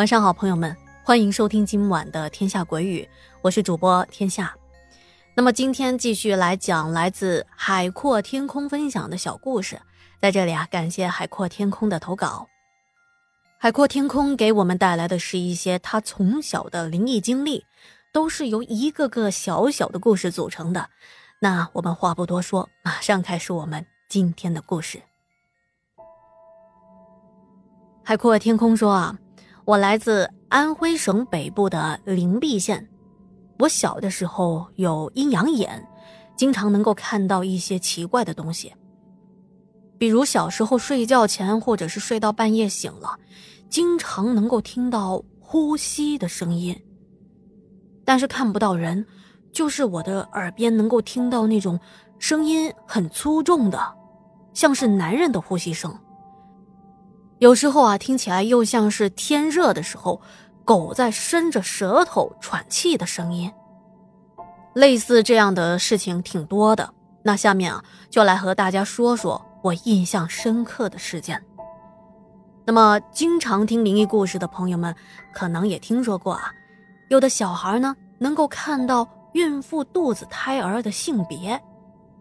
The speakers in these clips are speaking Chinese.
晚上好，朋友们，欢迎收听今晚的《天下鬼语》，我是主播天下。那么今天继续来讲来自海阔天空分享的小故事，在这里啊，感谢海阔天空的投稿。海阔天空给我们带来的是一些他从小的灵异经历，都是由一个个小小的故事组成的。那我们话不多说，马上开始我们今天的故事。海阔天空说啊，我来自安徽省北部的灵璧县。我小的时候有阴阳眼，经常能够看到一些奇怪的东西。比如小时候睡觉前，或者是睡到半夜醒了，经常能够听到呼吸的声音。但是看不到人，就是我的耳边能够听到那种声音很粗重的，像是男人的呼吸声。有时候啊，听起来又像是天热的时候。狗在伸着舌头喘气的声音，类似这样的事情挺多的。那下面啊，就来和大家说说我印象深刻的事件。那么，经常听灵异故事的朋友们，可能也听说过啊，有的小孩呢能够看到孕妇肚子胎儿的性别。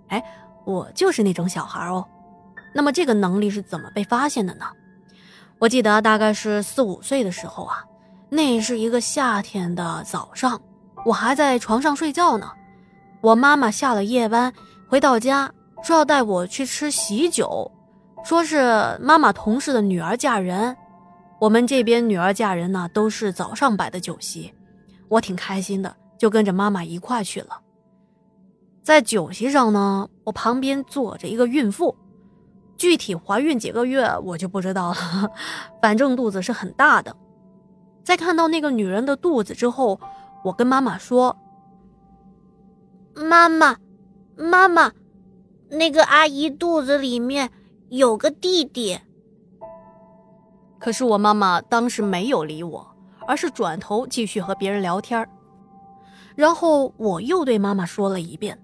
哎，我就是那种小孩哦。那么，这个能力是怎么被发现的呢？我记得大概是四五岁的时候啊。那是一个夏天的早上，我还在床上睡觉呢。我妈妈下了夜班回到家，说要带我去吃喜酒，说是妈妈同事的女儿嫁人。我们这边女儿嫁人呢，都是早上摆的酒席，我挺开心的，就跟着妈妈一块去了。在酒席上呢，我旁边坐着一个孕妇，具体怀孕几个月我就不知道了，反正肚子是很大的。在看到那个女人的肚子之后，我跟妈妈说：“妈妈，妈妈，那个阿姨肚子里面有个弟弟。”可是我妈妈当时没有理我，而是转头继续和别人聊天然后我又对妈妈说了一遍，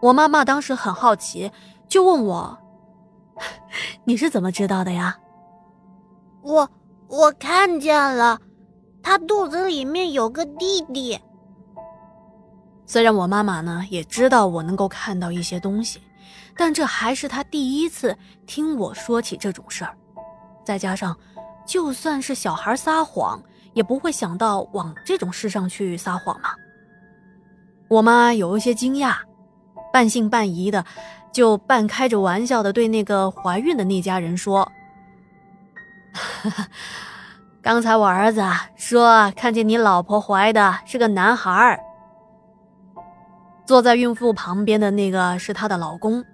我妈妈当时很好奇，就问我：“ 你是怎么知道的呀？”我。我看见了，他肚子里面有个弟弟。虽然我妈妈呢也知道我能够看到一些东西，但这还是她第一次听我说起这种事儿。再加上，就算是小孩撒谎，也不会想到往这种事上去撒谎嘛。我妈有一些惊讶，半信半疑的，就半开着玩笑的对那个怀孕的那家人说。刚才我儿子说看见你老婆怀的是个男孩儿坐在孕妇旁边的那个是她的老公。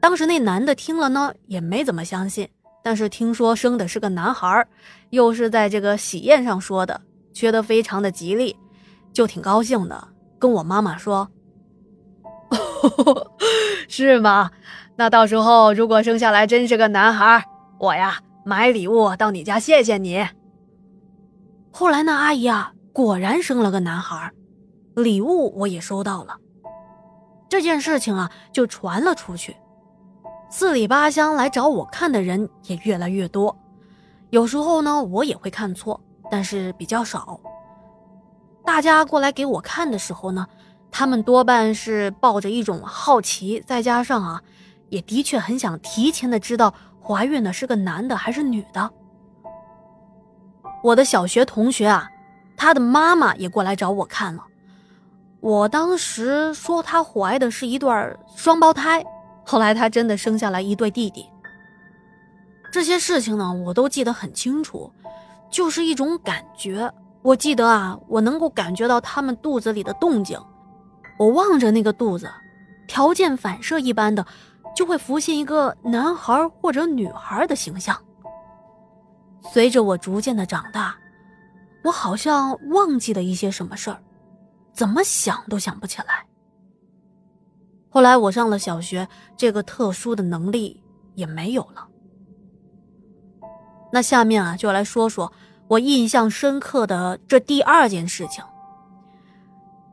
当时那男的听了呢，也没怎么相信，但是听说生的是个男孩又是在这个喜宴上说的，觉得非常的吉利，就挺高兴的，跟我妈妈说：“ 是吗？那到时候如果生下来真是个男孩我呀。”买礼物到你家谢谢你。后来那阿姨啊，果然生了个男孩，礼物我也收到了。这件事情啊，就传了出去，四里八乡来找我看的人也越来越多。有时候呢，我也会看错，但是比较少。大家过来给我看的时候呢，他们多半是抱着一种好奇，再加上啊，也的确很想提前的知道。怀孕的是个男的还是女的？我的小学同学啊，他的妈妈也过来找我看了。我当时说她怀的是一对双胞胎，后来她真的生下来一对弟弟。这些事情呢，我都记得很清楚，就是一种感觉。我记得啊，我能够感觉到他们肚子里的动静。我望着那个肚子，条件反射一般的。就会浮现一个男孩或者女孩的形象。随着我逐渐的长大，我好像忘记了一些什么事儿，怎么想都想不起来。后来我上了小学，这个特殊的能力也没有了。那下面啊，就来说说我印象深刻的这第二件事情。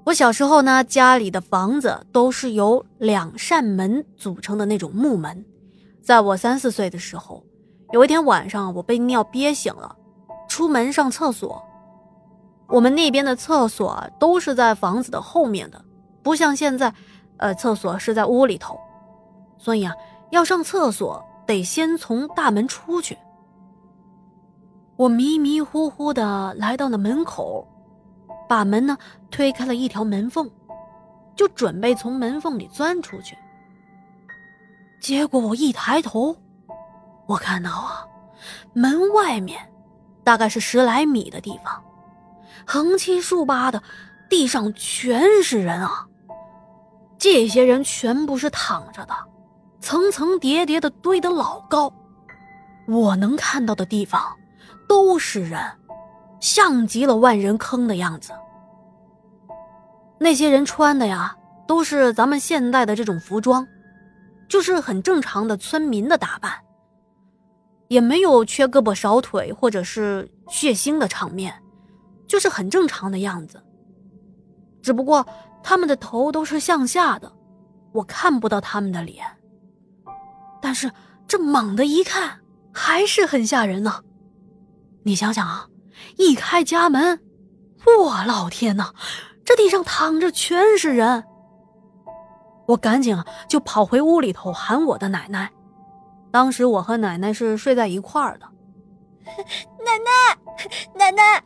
我小时候呢，家里的房子都是由两扇门组成的那种木门。在我三四岁的时候，有一天晚上，我被尿憋醒了，出门上厕所。我们那边的厕所都是在房子的后面的，不像现在，呃，厕所是在屋里头，所以啊，要上厕所得先从大门出去。我迷迷糊糊的来到了门口，把门呢推开了一条门缝，就准备从门缝里钻出去。结果我一抬头，我看到啊，门外面大概是十来米的地方。横七竖八的，地上全是人啊！这些人全部是躺着的，层层叠叠的堆得老高。我能看到的地方都是人，像极了万人坑的样子。那些人穿的呀，都是咱们现代的这种服装，就是很正常的村民的打扮，也没有缺胳膊少腿或者是血腥的场面。就是很正常的样子，只不过他们的头都是向下的，我看不到他们的脸。但是这猛的一看，还是很吓人呢。你想想啊，一开家门，我老天呐，这地上躺着全是人。我赶紧啊就跑回屋里头喊我的奶奶。当时我和奶奶是睡在一块儿的。奶奶，奶奶，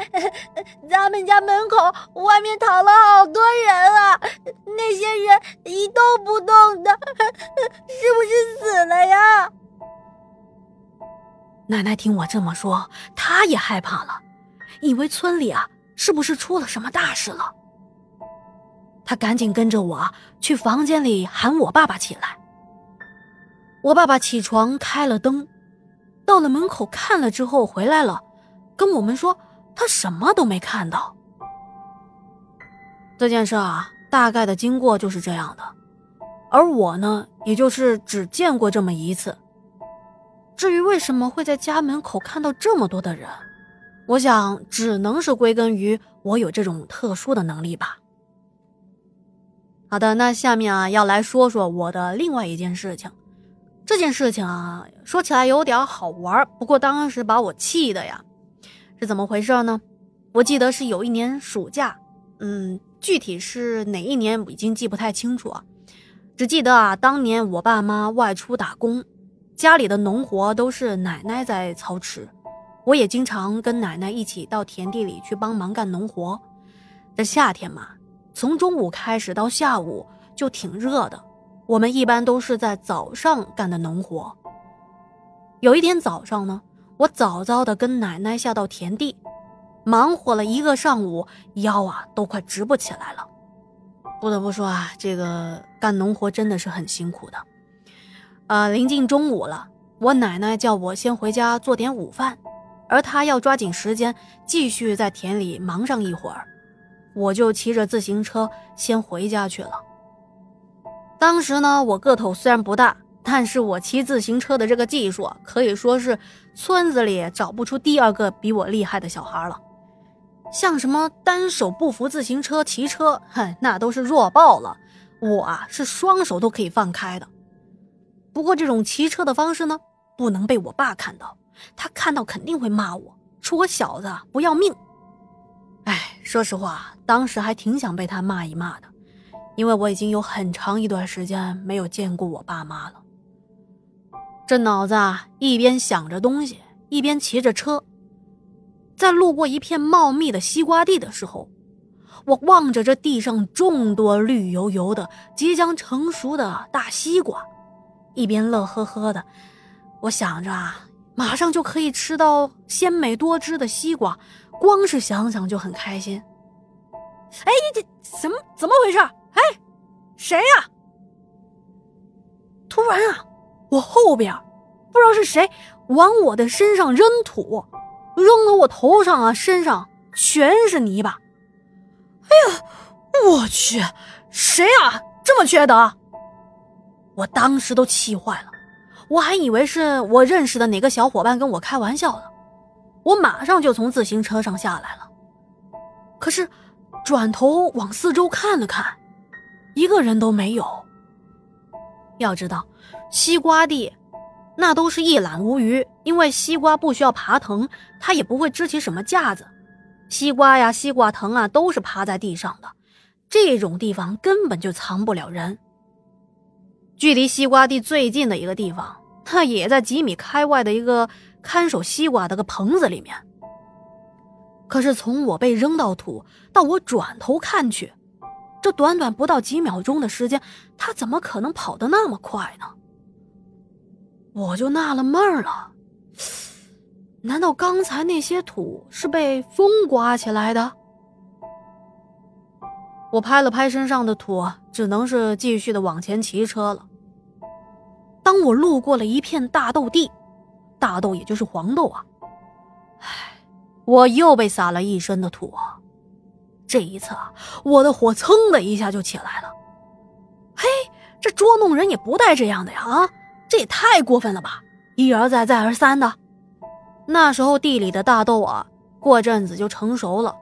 咱们家门口外面躺了好多人啊！那些人一动不动的，是不是死了呀？奶奶听我这么说，她也害怕了，以为村里啊是不是出了什么大事了？他赶紧跟着我去房间里喊我爸爸起来。我爸爸起床开了灯。到了门口看了之后回来了，跟我们说他什么都没看到。这件事啊，大概的经过就是这样的，而我呢，也就是只见过这么一次。至于为什么会在家门口看到这么多的人，我想只能是归根于我有这种特殊的能力吧。好的，那下面啊，要来说说我的另外一件事情。这件事情啊，说起来有点好玩，不过当时把我气的呀，是怎么回事呢？我记得是有一年暑假，嗯，具体是哪一年已经记不太清楚啊，只记得啊，当年我爸妈外出打工，家里的农活都是奶奶在操持，我也经常跟奶奶一起到田地里去帮忙干农活。这夏天嘛，从中午开始到下午就挺热的。我们一般都是在早上干的农活。有一天早上呢，我早早的跟奶奶下到田地，忙活了一个上午，腰啊都快直不起来了。不得不说啊，这个干农活真的是很辛苦的。呃，临近中午了，我奶奶叫我先回家做点午饭，而他要抓紧时间继续在田里忙上一会儿，我就骑着自行车先回家去了。当时呢，我个头虽然不大，但是我骑自行车的这个技术可以说是村子里找不出第二个比我厉害的小孩了。像什么单手不扶自行车骑车，哼，那都是弱爆了。我啊是双手都可以放开的。不过这种骑车的方式呢，不能被我爸看到，他看到肯定会骂我，说我小子不要命。哎，说实话，当时还挺想被他骂一骂的。因为我已经有很长一段时间没有见过我爸妈了，这脑子啊一边想着东西，一边骑着车，在路过一片茂密的西瓜地的时候，我望着这地上众多绿油油的、即将成熟的大西瓜，一边乐呵呵的，我想着啊，马上就可以吃到鲜美多汁的西瓜，光是想想就很开心。哎，这怎么怎么回事？哎，谁呀？突然啊，我后边不知道是谁往我的身上扔土，扔的我头上啊，身上全是泥巴。哎呀，我去，谁啊？这么缺德！我当时都气坏了，我还以为是我认识的哪个小伙伴跟我开玩笑呢，我马上就从自行车上下来了。可是转头往四周看了看。一个人都没有。要知道，西瓜地那都是一览无余。因为西瓜不需要爬藤，它也不会支起什么架子。西瓜呀，西瓜藤啊，都是趴在地上的。这种地方根本就藏不了人。距离西瓜地最近的一个地方，那也在几米开外的一个看守西瓜的个棚子里面。可是从我被扔到土到我转头看去，这短短不到几秒钟的时间，他怎么可能跑得那么快呢？我就纳了闷了，难道刚才那些土是被风刮起来的？我拍了拍身上的土，只能是继续的往前骑车了。当我路过了一片大豆地，大豆也就是黄豆啊，唉，我又被撒了一身的土。这一次啊，我的火蹭的一下就起来了。嘿，这捉弄人也不带这样的呀！啊，这也太过分了吧！一而再，再而三的。那时候地里的大豆啊，过阵子就成熟了，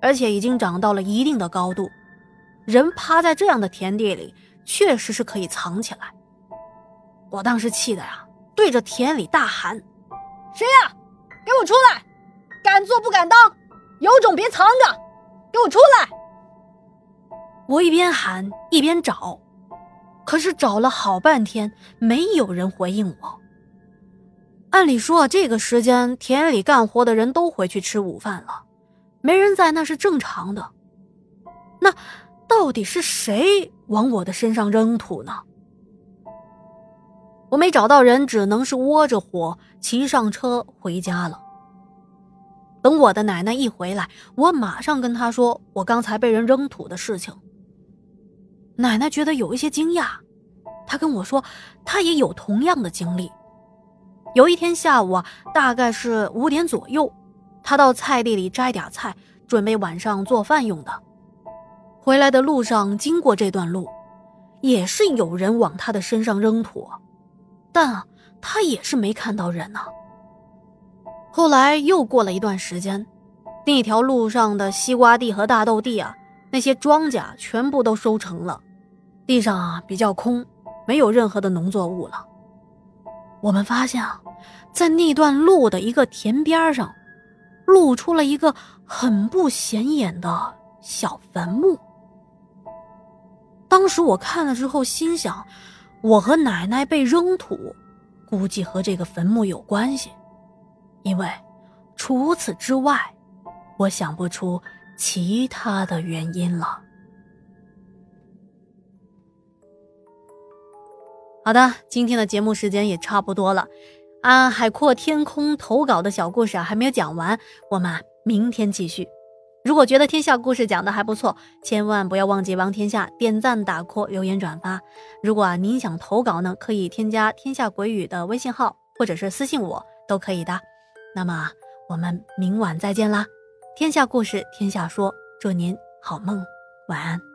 而且已经长到了一定的高度。人趴在这样的田地里，确实是可以藏起来。我当时气的呀，对着田里大喊：“谁呀？给我出来！敢做不敢当，有种别藏着，给我出来！”我一边喊一边找，可是找了好半天，没有人回应我。按理说这个时间田里干活的人都回去吃午饭了，没人在那是正常的。那。到底是谁往我的身上扔土呢？我没找到人，只能是窝着火骑上车回家了。等我的奶奶一回来，我马上跟她说我刚才被人扔土的事情。奶奶觉得有一些惊讶，她跟我说她也有同样的经历。有一天下午啊，大概是五点左右，她到菜地里摘点菜，准备晚上做饭用的。回来的路上，经过这段路，也是有人往他的身上扔土，但他也是没看到人呢。后来又过了一段时间，那条路上的西瓜地和大豆地啊，那些庄稼全部都收成了，地上啊比较空，没有任何的农作物了。我们发现啊，在那段路的一个田边上，露出了一个很不显眼的小坟墓。当时我看了之后，心想，我和奶奶被扔土，估计和这个坟墓有关系，因为除此之外，我想不出其他的原因了。好的，今天的节目时间也差不多了，啊，海阔天空投稿的小故事啊还没有讲完，我们明天继续。如果觉得天下故事讲的还不错，千万不要忘记帮天下点赞、打 call、留言、转发。如果啊您想投稿呢，可以添加天下鬼语的微信号，或者是私信我都可以的。那么我们明晚再见啦！天下故事，天下说，祝您好梦，晚安。